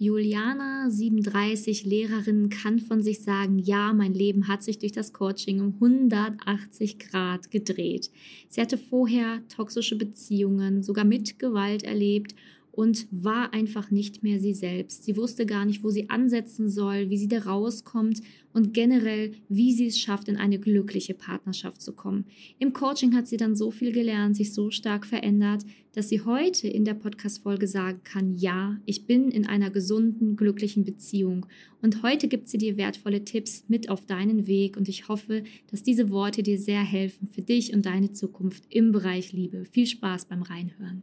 Juliana, 37, Lehrerin, kann von sich sagen, ja, mein Leben hat sich durch das Coaching um 180 Grad gedreht. Sie hatte vorher toxische Beziehungen, sogar mit Gewalt erlebt und war einfach nicht mehr sie selbst. Sie wusste gar nicht, wo sie ansetzen soll, wie sie da rauskommt und generell, wie sie es schafft, in eine glückliche Partnerschaft zu kommen. Im Coaching hat sie dann so viel gelernt, sich so stark verändert, dass sie heute in der Podcast-Folge sagen kann, ja, ich bin in einer gesunden, glücklichen Beziehung. Und heute gibt sie dir wertvolle Tipps mit auf deinen Weg und ich hoffe, dass diese Worte dir sehr helfen für dich und deine Zukunft im Bereich Liebe. Viel Spaß beim Reinhören.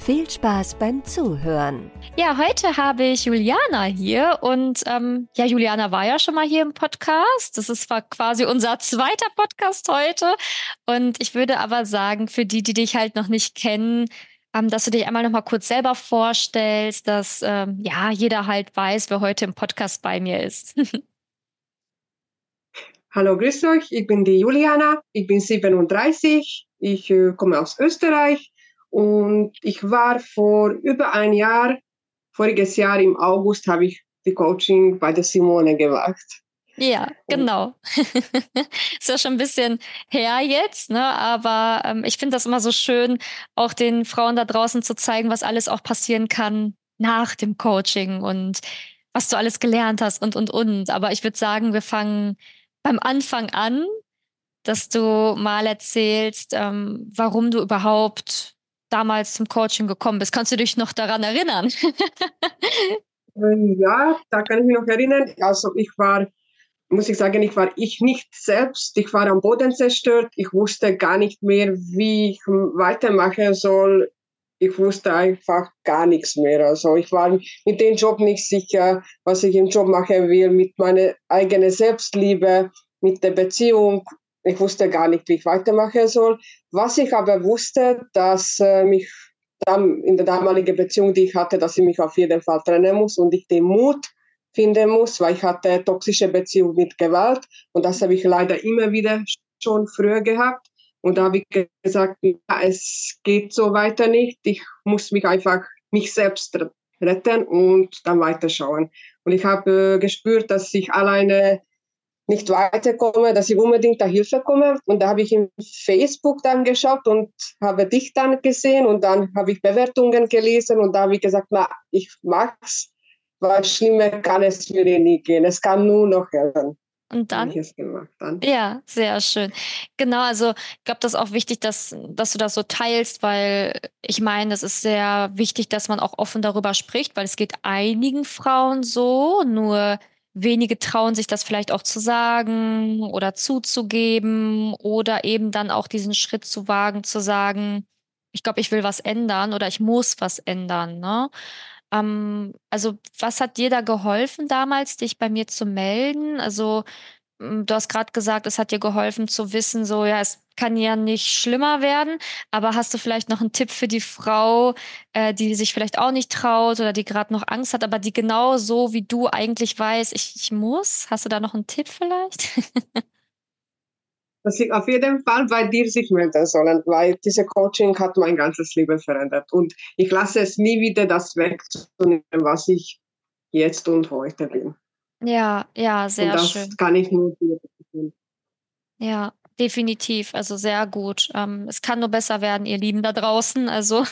Viel Spaß beim Zuhören. Ja, heute habe ich Juliana hier und ähm, ja, Juliana war ja schon mal hier im Podcast. Das ist quasi unser zweiter Podcast heute. Und ich würde aber sagen, für die, die dich halt noch nicht kennen, ähm, dass du dich einmal noch mal kurz selber vorstellst, dass ähm, ja jeder halt weiß, wer heute im Podcast bei mir ist. Hallo, grüß euch. Ich bin die Juliana. Ich bin 37. Ich äh, komme aus Österreich und ich war vor über ein Jahr, voriges Jahr im August, habe ich die Coaching bei der Simone gemacht. Ja, genau. ist ja schon ein bisschen her jetzt, ne? aber ähm, ich finde das immer so schön, auch den Frauen da draußen zu zeigen, was alles auch passieren kann nach dem Coaching und was du alles gelernt hast und, und, und. Aber ich würde sagen, wir fangen beim Anfang an, dass du mal erzählst, ähm, warum du überhaupt damals zum Coaching gekommen bist. Kannst du dich noch daran erinnern? Ähm, ja, da kann ich mich noch erinnern. Also ich war, muss ich sagen, ich war ich nicht selbst. Ich war am Boden zerstört. Ich wusste gar nicht mehr, wie ich weitermachen soll. Ich wusste einfach gar nichts mehr. Also ich war mit dem Job nicht sicher, was ich im Job machen will, mit meiner eigenen Selbstliebe, mit der Beziehung ich wusste gar nicht, wie ich weitermachen soll. Was ich aber wusste, dass äh, mich dann in der damaligen Beziehung, die ich hatte, dass ich mich auf jeden Fall trennen muss und ich den Mut finden muss, weil ich hatte eine toxische Beziehung mit Gewalt und das habe ich leider immer wieder schon früher gehabt. Und da habe ich gesagt, ja, es geht so weiter nicht. Ich muss mich einfach mich selbst retten und dann weiterschauen. Und ich habe äh, gespürt, dass ich alleine nicht weiterkomme, dass ich unbedingt da Hilfe komme. Und da habe ich in Facebook dann geschaut und habe dich dann gesehen und dann habe ich Bewertungen gelesen und da habe ich gesagt, na, ich mag's, weil schlimmer kann es mir nie gehen. Es kann nur noch helfen. Und dann? dann? Ja, sehr schön. Genau, also ich glaube, das ist auch wichtig, dass, dass du das so teilst, weil ich meine, es ist sehr wichtig, dass man auch offen darüber spricht, weil es geht einigen Frauen so, nur wenige trauen sich das vielleicht auch zu sagen oder zuzugeben oder eben dann auch diesen Schritt zu wagen, zu sagen, ich glaube, ich will was ändern oder ich muss was ändern. Ne? Ähm, also, was hat dir da geholfen damals, dich bei mir zu melden? Also, du hast gerade gesagt, es hat dir geholfen zu wissen, so ja, es kann ja nicht schlimmer werden, aber hast du vielleicht noch einen Tipp für die Frau, äh, die sich vielleicht auch nicht traut oder die gerade noch Angst hat, aber die genau so wie du eigentlich weiß, ich, ich muss? Hast du da noch einen Tipp vielleicht? dass ich auf jeden Fall bei dir sich melden sollen, weil diese Coaching hat mein ganzes Leben verändert und ich lasse es nie wieder das wegzunehmen, was ich jetzt und heute bin. Ja, ja, sehr und das schön. kann ich nur. Ja, definitiv. Also sehr gut. Ähm, es kann nur besser werden, ihr Lieben da draußen. Also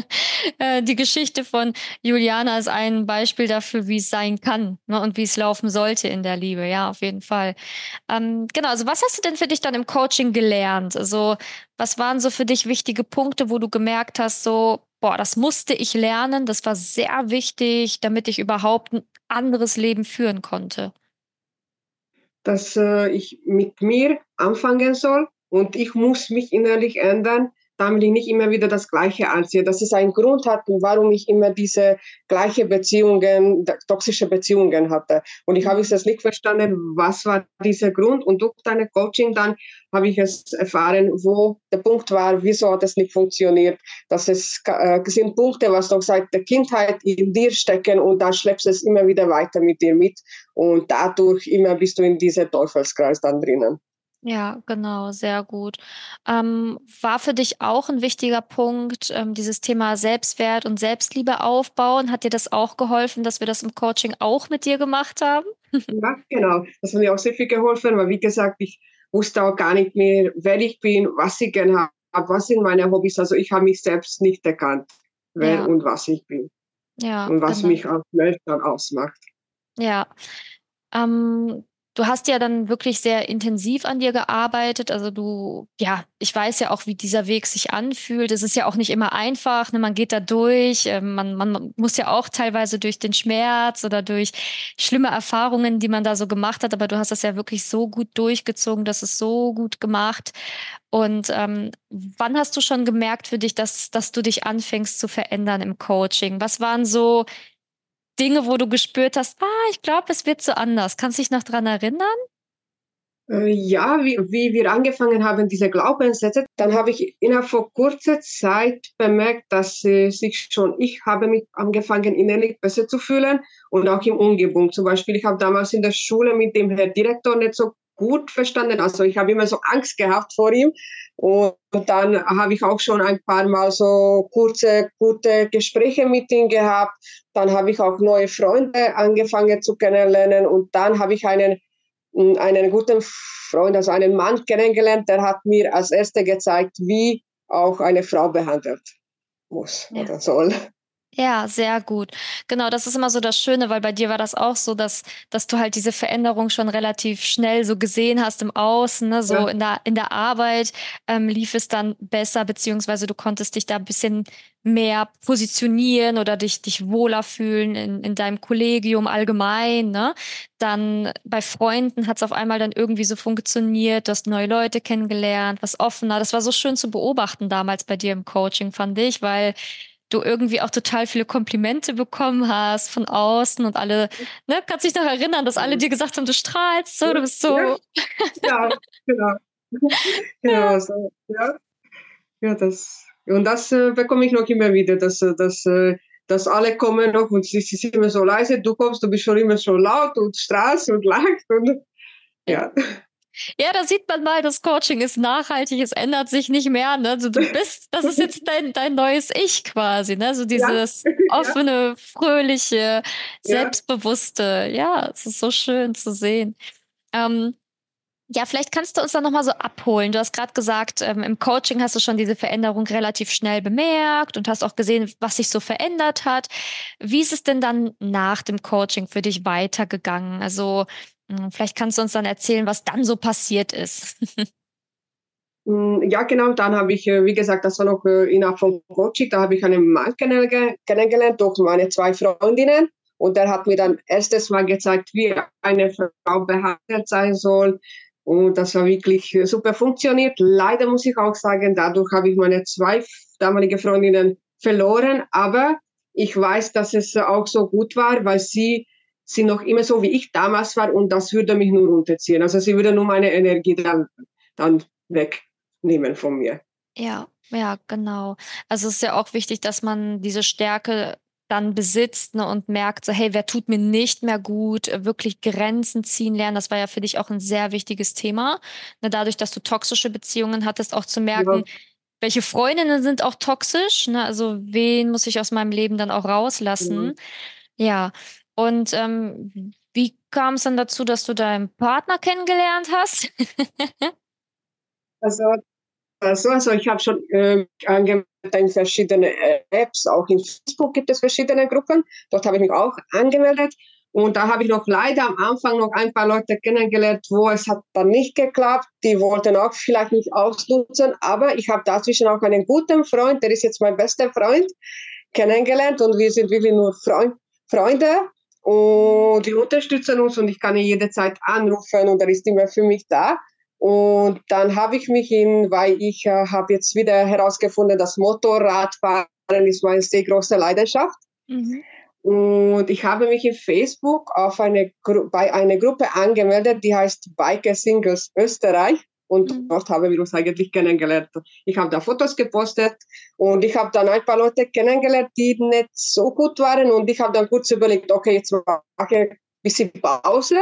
äh, die Geschichte von Juliana ist ein Beispiel dafür, wie es sein kann ne, und wie es laufen sollte in der Liebe. Ja, auf jeden Fall. Ähm, genau. Also was hast du denn für dich dann im Coaching gelernt? Also was waren so für dich wichtige Punkte, wo du gemerkt hast, so boah, das musste ich lernen, das war sehr wichtig, damit ich überhaupt anderes Leben führen konnte? Dass äh, ich mit mir anfangen soll und ich muss mich innerlich ändern, damit ich nicht immer wieder das Gleiche anziehe. Dass es einen Grund hat, warum ich immer diese gleiche Beziehungen, toxische Beziehungen hatte. Und ich habe es nicht verstanden, was war dieser Grund. Und durch deine Coaching dann habe ich es erfahren, wo der Punkt war, wieso hat es nicht funktioniert. Dass es äh, sind Punkte, was noch seit der Kindheit in dir stecken und dann schleppst du es immer wieder weiter mit dir mit. Und dadurch immer bist du in diesem Teufelskreis dann drinnen. Ja, genau, sehr gut. Ähm, war für dich auch ein wichtiger Punkt, ähm, dieses Thema Selbstwert und Selbstliebe aufbauen? Hat dir das auch geholfen, dass wir das im Coaching auch mit dir gemacht haben? Ja, genau. Das hat mir auch sehr viel geholfen, weil wie gesagt, ich wusste auch gar nicht mehr, wer ich bin, was ich gerne habe, was sind meine Hobbys. Also ich habe mich selbst nicht erkannt, wer ja. und was ich bin. Ja. Und was genau. mich als Mensch dann ausmacht. Ja. Ähm, Du hast ja dann wirklich sehr intensiv an dir gearbeitet. Also du, ja, ich weiß ja auch, wie dieser Weg sich anfühlt. Es ist ja auch nicht immer einfach. Ne? Man geht da durch. Äh, man, man muss ja auch teilweise durch den Schmerz oder durch schlimme Erfahrungen, die man da so gemacht hat. Aber du hast das ja wirklich so gut durchgezogen. Das ist so gut gemacht. Und ähm, wann hast du schon gemerkt für dich, dass, dass du dich anfängst zu verändern im Coaching? Was waren so Dinge, wo du gespürt hast, ah, ich glaube, es wird so anders. Kannst du dich noch daran erinnern? Äh, ja, wie, wie wir angefangen haben, diese Glaubenssätze, dann habe ich innerhalb von kurzer Zeit bemerkt, dass äh, sich schon, ich habe mich angefangen, innerlich besser zu fühlen und auch im Umgebung. Zum Beispiel, ich habe damals in der Schule mit dem Herr Direktor nicht so gut verstanden. Also ich habe immer so Angst gehabt vor ihm. Und dann habe ich auch schon ein paar Mal so kurze, gute Gespräche mit ihm gehabt. Dann habe ich auch neue Freunde angefangen zu kennenlernen. Und dann habe ich einen, einen guten Freund, also einen Mann kennengelernt, der hat mir als Erster gezeigt, wie auch eine Frau behandelt muss ja. oder soll. Ja, sehr gut. Genau, das ist immer so das Schöne, weil bei dir war das auch so, dass, dass du halt diese Veränderung schon relativ schnell so gesehen hast im Außen, ne? so ja. in, der, in der Arbeit ähm, lief es dann besser, beziehungsweise du konntest dich da ein bisschen mehr positionieren oder dich, dich wohler fühlen in, in deinem Kollegium allgemein. Ne? Dann bei Freunden hat es auf einmal dann irgendwie so funktioniert, du hast neue Leute kennengelernt, was offener. Das war so schön zu beobachten damals bei dir im Coaching, fand ich, weil du irgendwie auch total viele Komplimente bekommen hast von außen und alle, ne, kannst dich noch erinnern, dass alle dir gesagt haben, du strahlst so, du bist so. Ja, ja genau. genau so, ja. ja, das, und das äh, bekomme ich noch immer wieder, dass, äh, dass, äh, dass alle kommen noch und sie, sie sind immer so leise, du kommst, du bist schon immer so laut und strahlst und lachst und ja. Ja, da sieht man mal, das Coaching ist nachhaltig, es ändert sich nicht mehr. Ne? Also du bist, das ist jetzt dein, dein neues Ich quasi, ne? So dieses ja. offene, fröhliche, selbstbewusste. Ja, es ist so schön zu sehen. Ähm, ja, vielleicht kannst du uns da nochmal so abholen. Du hast gerade gesagt, ähm, im Coaching hast du schon diese Veränderung relativ schnell bemerkt und hast auch gesehen, was sich so verändert hat. Wie ist es denn dann nach dem Coaching für dich weitergegangen? Also vielleicht kannst du uns dann erzählen, was dann so passiert ist. Hm, ja, genau. Dann habe ich, äh, wie gesagt, das war noch äh, innerhalb von Coaching, da habe ich einen Mann kennengelernt durch meine zwei Freundinnen. Und der hat mir dann erstes Mal gezeigt, wie eine Frau behandelt sein soll. Und das war wirklich super funktioniert. Leider muss ich auch sagen, dadurch habe ich meine zwei damalige Freundinnen verloren. Aber ich weiß, dass es auch so gut war, weil sie sind noch immer so, wie ich damals war und das würde mich nur runterziehen. Also sie würde nur meine Energie dann, dann wegnehmen von mir. Ja, ja, genau. Also es ist ja auch wichtig, dass man diese Stärke dann besitzt ne, und merkt, so, hey, wer tut mir nicht mehr gut, wirklich Grenzen ziehen lernen. Das war ja für dich auch ein sehr wichtiges Thema. Ne, dadurch, dass du toxische Beziehungen hattest, auch zu merken, ja. welche Freundinnen sind auch toxisch. Ne, also wen muss ich aus meinem Leben dann auch rauslassen. Mhm. Ja, und ähm, wie kam es dann dazu, dass du deinen Partner kennengelernt hast? also, also, also ich habe schon äh, angemeldet in verschiedene äh, Apps, auch in Facebook gibt es verschiedene Gruppen. Dort habe ich mich auch angemeldet. Und da habe ich noch leider am Anfang noch ein paar Leute kennengelernt, wo es hat dann nicht geklappt. Die wollten auch vielleicht nicht ausnutzen. Aber ich habe dazwischen auch einen guten Freund, der ist jetzt mein bester Freund, kennengelernt. Und wir sind wirklich nur Freund, Freunde. Und die unterstützen uns und ich kann ihn jederzeit anrufen und er ist immer für mich da. Und dann habe ich mich in, weil ich äh, habe jetzt wieder herausgefunden, dass Motorradfahren ist meine sehr große Leidenschaft. Mhm. Und ich habe mich in Facebook auf eine bei einer Gruppe angemeldet, die heißt Biker Singles Österreich. Und mhm. dort haben wir uns eigentlich kennengelernt. Ich habe da Fotos gepostet und ich habe dann ein paar Leute kennengelernt, die nicht so gut waren. Und ich habe dann kurz überlegt, okay, jetzt mache ich ein bisschen Pause.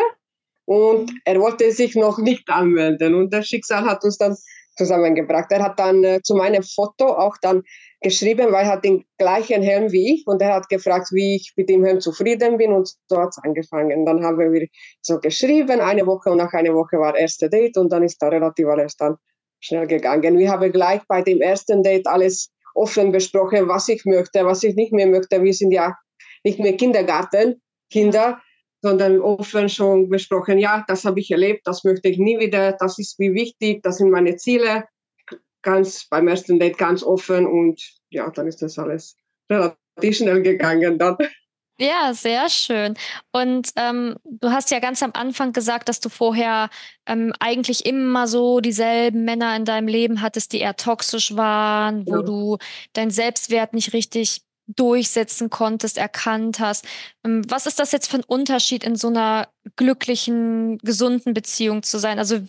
Und mhm. er wollte sich noch nicht anmelden. Und das Schicksal hat uns dann zusammengebracht. Er hat dann äh, zu meinem Foto auch dann geschrieben, weil er hat den gleichen Helm wie ich und er hat gefragt, wie ich mit dem Helm zufrieden bin und so hat es angefangen. Dann haben wir so geschrieben, eine Woche und nach einer Woche war erste Date und dann ist da relativ alles dann schnell gegangen. Wir haben gleich bei dem ersten Date alles offen besprochen, was ich möchte, was ich nicht mehr möchte. Wir sind ja nicht mehr Kindergarten, Kinder, sondern offen schon besprochen, ja, das habe ich erlebt, das möchte ich nie wieder, das ist mir wichtig, das sind meine Ziele ganz beim ersten Date ganz offen und ja, dann ist das alles relativ schnell gegangen dann. Ja, sehr schön. Und ähm, du hast ja ganz am Anfang gesagt, dass du vorher ähm, eigentlich immer so dieselben Männer in deinem Leben hattest, die eher toxisch waren, wo ja. du deinen Selbstwert nicht richtig durchsetzen konntest, erkannt hast. Ähm, was ist das jetzt für ein Unterschied in so einer glücklichen, gesunden Beziehung zu sein? Also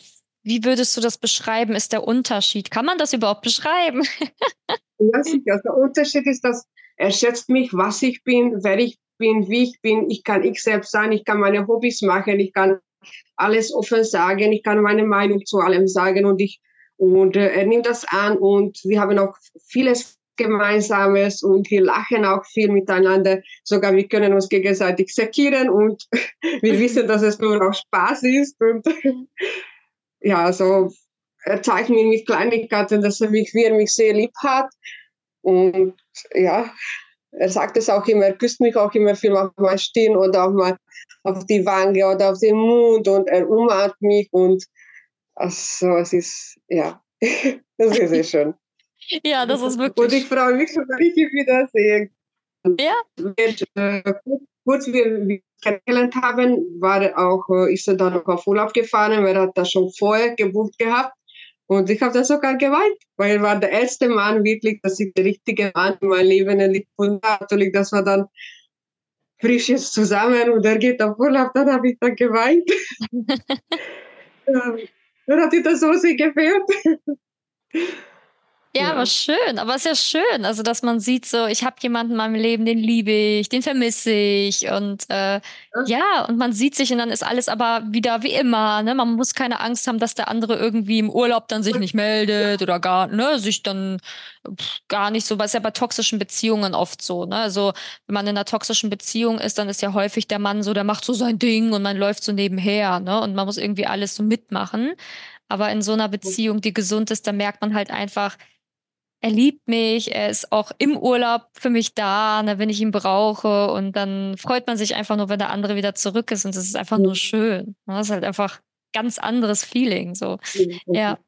wie würdest du das beschreiben, ist der Unterschied? Kann man das überhaupt beschreiben? ja, sicher. Der Unterschied ist, dass er schätzt mich, was ich bin, wer ich bin, wie ich bin. Ich kann ich selbst sein, ich kann meine Hobbys machen, ich kann alles offen sagen, ich kann meine Meinung zu allem sagen und ich und äh, er nimmt das an und wir haben auch vieles Gemeinsames und wir lachen auch viel miteinander. Sogar wir können uns gegenseitig sekieren und wir wissen, dass es nur auch Spaß ist und ja, also er zeigt mir mit Kleinigkeiten, dass er mich, wie er mich sehr lieb hat. Und ja, er sagt es auch immer, er küsst mich auch immer viel auf meine Stirn oder auf, mein, auf die Wange oder auf den Mund und er umarmt mich und also es ist, ja, das ist sehr schön. Ja, das ist wirklich. Und ich freue mich schon, wenn ich ihn wiedersehe. Ja. Äh, kurz wie wir kennengelernt haben, war auch, äh, ist er dann noch auf Urlaub gefahren, weil er hat das schon vorher gebucht gehabt. Und ich habe dann sogar geweint, weil er war der erste Mann wirklich, dass ich der richtige Mann in meinem Leben gefunden habe. Natürlich, das war dann frisch jetzt zusammen und er geht auf Urlaub, dann habe ich dann geweint. dann hat sich das so sehr gefehlt. Ja, ja, aber schön, aber es ist ja schön, also dass man sieht, so ich habe jemanden in meinem Leben, den liebe ich, den vermisse ich und äh, ja. ja. und man sieht sich und dann ist alles aber wieder wie immer, ne? Man muss keine Angst haben, dass der andere irgendwie im Urlaub dann sich nicht meldet ja. oder gar, ne, sich dann pff, gar nicht so, weil es ja bei toxischen Beziehungen oft so, ne? Also wenn man in einer toxischen Beziehung ist, dann ist ja häufig der Mann so, der macht so sein Ding und man läuft so nebenher, ne? Und man muss irgendwie alles so mitmachen. Aber in so einer Beziehung, die gesund ist, da merkt man halt einfach, er liebt mich, er ist auch im Urlaub für mich da, ne, wenn ich ihn brauche. Und dann freut man sich einfach nur, wenn der andere wieder zurück ist. Und das ist einfach nur schön. Ne? Das ist halt einfach ganz anderes Feeling. So. Ja.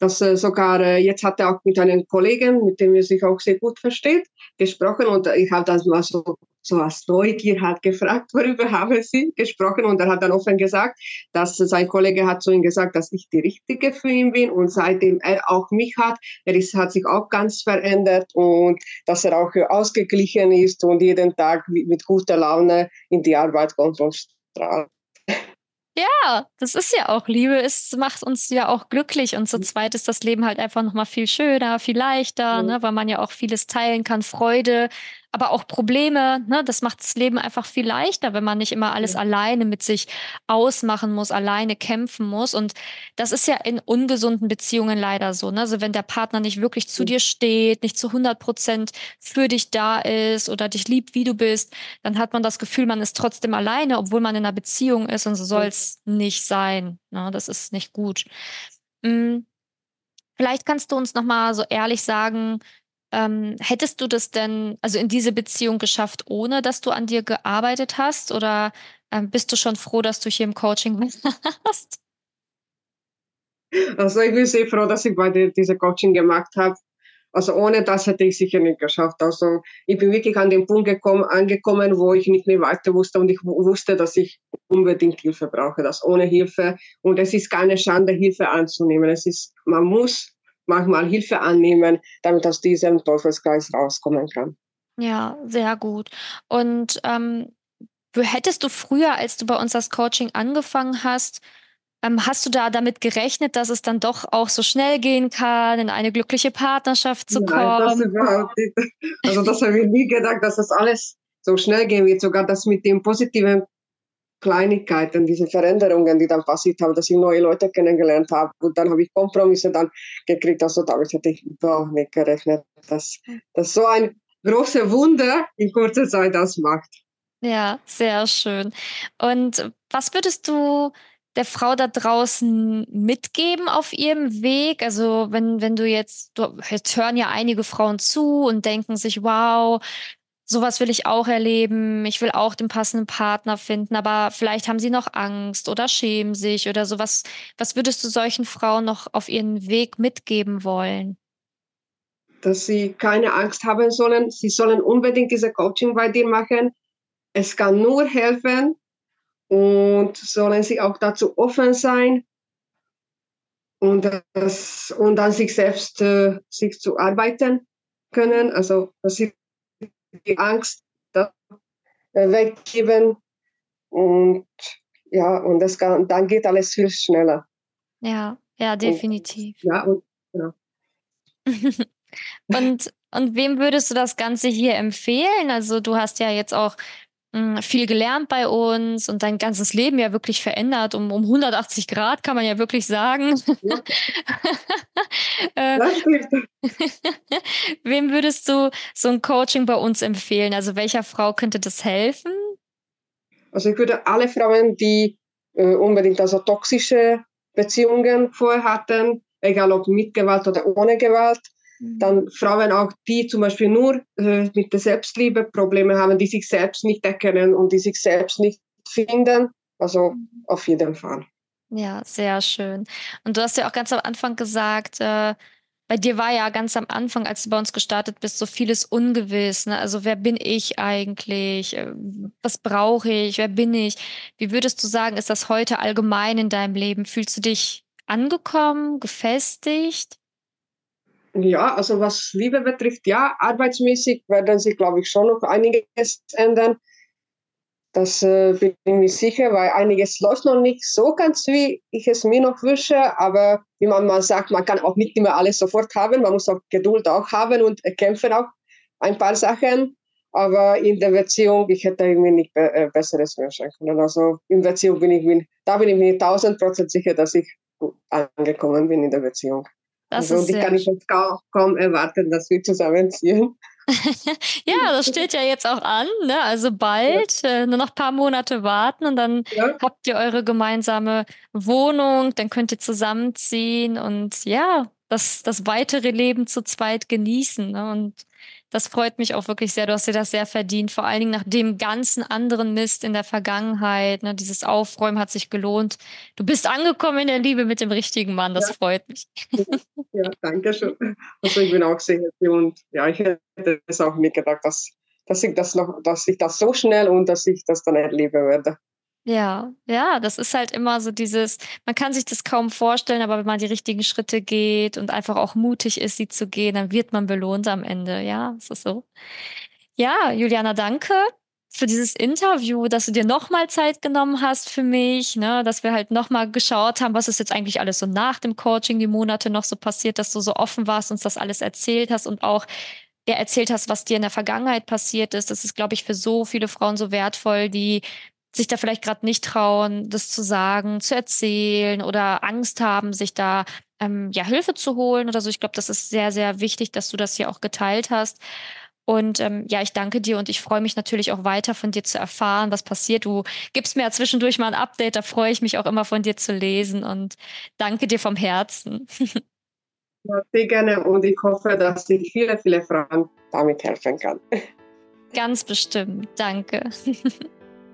Das äh, sogar, äh, jetzt hat er auch mit einem Kollegen, mit dem er sich auch sehr gut versteht, gesprochen und ich habe das mal so so als Neugier hat gefragt, worüber haben Sie gesprochen und er hat dann offen gesagt, dass sein Kollege hat zu ihm gesagt, dass ich die Richtige für ihn bin und seitdem er auch mich hat, er ist, hat sich auch ganz verändert und dass er auch ausgeglichen ist und jeden Tag mit guter Laune in die Arbeit kommt und strahlt. Ja, das ist ja auch Liebe. Es macht uns ja auch glücklich und zu mhm. zweit ist das Leben halt einfach noch mal viel schöner, viel leichter, mhm. ne, weil man ja auch vieles teilen kann, Freude, aber auch Probleme. Ne? Das macht das Leben einfach viel leichter, wenn man nicht immer alles ja. alleine mit sich ausmachen muss, alleine kämpfen muss. Und das ist ja in ungesunden Beziehungen leider so. Ne? Also wenn der Partner nicht wirklich zu dir steht, nicht zu 100 Prozent für dich da ist oder dich liebt, wie du bist, dann hat man das Gefühl, man ist trotzdem alleine, obwohl man in einer Beziehung ist. Und so soll es nicht sein. Ne? Das ist nicht gut. Hm. Vielleicht kannst du uns noch mal so ehrlich sagen, ähm, hättest du das denn, also in diese Beziehung geschafft, ohne dass du an dir gearbeitet hast? Oder ähm, bist du schon froh, dass du hier im Coaching warst? Also ich bin sehr froh, dass ich bei dir diese Coaching gemacht habe. Also ohne das hätte ich sicher nicht geschafft. Also ich bin wirklich an den Punkt gekommen, angekommen, wo ich nicht mehr weiter wusste und ich wusste, dass ich unbedingt Hilfe brauche. Das ohne Hilfe und es ist keine Schande, Hilfe anzunehmen. Es ist, man muss manchmal Hilfe annehmen, damit aus diesem Teufelskreis rauskommen kann. Ja, sehr gut. Und ähm, hättest du früher, als du bei uns das Coaching angefangen hast, ähm, hast du da damit gerechnet, dass es dann doch auch so schnell gehen kann, in eine glückliche Partnerschaft zu kommen? Nein, das überhaupt nicht. Also das habe ich nie gedacht, dass das alles so schnell gehen wird. Sogar das mit den positiven Kleinigkeiten, diese Veränderungen, die dann passiert haben, dass ich neue Leute kennengelernt habe. Und dann habe ich Kompromisse dann gekriegt. Also damit hätte ich überhaupt nicht gerechnet, dass, dass so ein großes Wunder in kurzer Zeit das macht. Ja, sehr schön. Und was würdest du der Frau da draußen mitgeben auf ihrem Weg? Also wenn, wenn du jetzt, du, jetzt hören ja einige Frauen zu und denken sich, wow, sowas will ich auch erleben, ich will auch den passenden Partner finden, aber vielleicht haben sie noch Angst oder schämen sich oder sowas. Was würdest du solchen Frauen noch auf ihren Weg mitgeben wollen? Dass sie keine Angst haben sollen. Sie sollen unbedingt diese Coaching bei dir machen. Es kann nur helfen, und sollen sie auch dazu offen sein und, das, und an sich selbst äh, sich zu arbeiten können, also dass sie die Angst weggeben und ja, und das kann, dann geht alles viel schneller. Ja, ja, definitiv. Und, ja, und, ja. und, und wem würdest du das Ganze hier empfehlen? Also du hast ja jetzt auch viel gelernt bei uns und dein ganzes Leben ja wirklich verändert. Um, um 180 Grad kann man ja wirklich sagen. Ja. Äh, wem würdest du so ein Coaching bei uns empfehlen? Also welcher Frau könnte das helfen? Also ich würde alle Frauen, die äh, unbedingt also toxische Beziehungen vorher hatten, egal ob mit Gewalt oder ohne Gewalt, dann mhm. Frauen auch, die zum Beispiel nur äh, mit der Selbstliebe Probleme haben, die sich selbst nicht erkennen und die sich selbst nicht finden. Also mhm. auf jeden Fall. Ja, sehr schön. Und du hast ja auch ganz am Anfang gesagt, äh, bei dir war ja ganz am Anfang, als du bei uns gestartet bist, so vieles ungewiss. Ne? Also wer bin ich eigentlich? Äh, was brauche ich? Wer bin ich? Wie würdest du sagen, ist das heute allgemein in deinem Leben? Fühlst du dich angekommen, gefestigt? Ja, also was Liebe betrifft, ja, arbeitsmäßig werden sich, glaube ich, schon noch einiges ändern. Das äh, bin ich mir sicher, weil einiges läuft noch nicht so ganz, wie ich es mir noch wünsche. Aber wie man mal sagt, man kann auch nicht immer alles sofort haben. Man muss auch Geduld auch haben und kämpfen auch ein paar Sachen. Aber in der Beziehung, ich hätte mir nicht be äh, Besseres wünschen können. Also in der Beziehung bin ich mir, da bin ich mir tausend Prozent sicher, dass ich angekommen bin in der Beziehung. Das also, ist die kann ich jetzt kaum, kaum erwarten, dass wir zusammenziehen. ja, das steht ja jetzt auch an. Ne? Also bald, ja. äh, nur noch ein paar Monate warten und dann ja. habt ihr eure gemeinsame Wohnung, dann könnt ihr zusammenziehen und ja, das, das weitere Leben zu zweit genießen. Ne? Und das freut mich auch wirklich sehr. Du hast dir das sehr verdient. Vor allen Dingen nach dem ganzen anderen Mist in der Vergangenheit. Ne? Dieses Aufräumen hat sich gelohnt. Du bist angekommen in der Liebe mit dem richtigen Mann. Das ja. freut mich. Ja, danke schön. Also ich bin auch sehr happy und ja, ich hätte es auch nicht gedacht, dass, dass ich das noch, dass ich das so schnell und dass ich das dann erleben werde. Ja, ja, das ist halt immer so dieses, man kann sich das kaum vorstellen, aber wenn man die richtigen Schritte geht und einfach auch mutig ist, sie zu gehen, dann wird man belohnt am Ende. Ja, ist das so? Ja, Juliana, danke für dieses Interview, dass du dir nochmal Zeit genommen hast für mich, ne, dass wir halt nochmal geschaut haben, was ist jetzt eigentlich alles so nach dem Coaching, die Monate noch so passiert, dass du so offen warst, uns das alles erzählt hast und auch ja, erzählt hast, was dir in der Vergangenheit passiert ist. Das ist, glaube ich, für so viele Frauen so wertvoll, die sich da vielleicht gerade nicht trauen, das zu sagen, zu erzählen oder Angst haben, sich da ähm, ja Hilfe zu holen oder so. Ich glaube, das ist sehr, sehr wichtig, dass du das hier auch geteilt hast. Und ähm, ja, ich danke dir und ich freue mich natürlich auch weiter von dir zu erfahren, was passiert. Du gibst mir ja zwischendurch mal ein Update, da freue ich mich auch immer von dir zu lesen und danke dir vom Herzen. Ja, sehr gerne und ich hoffe, dass ich viele, viele Fragen damit helfen kann. Ganz bestimmt. Danke.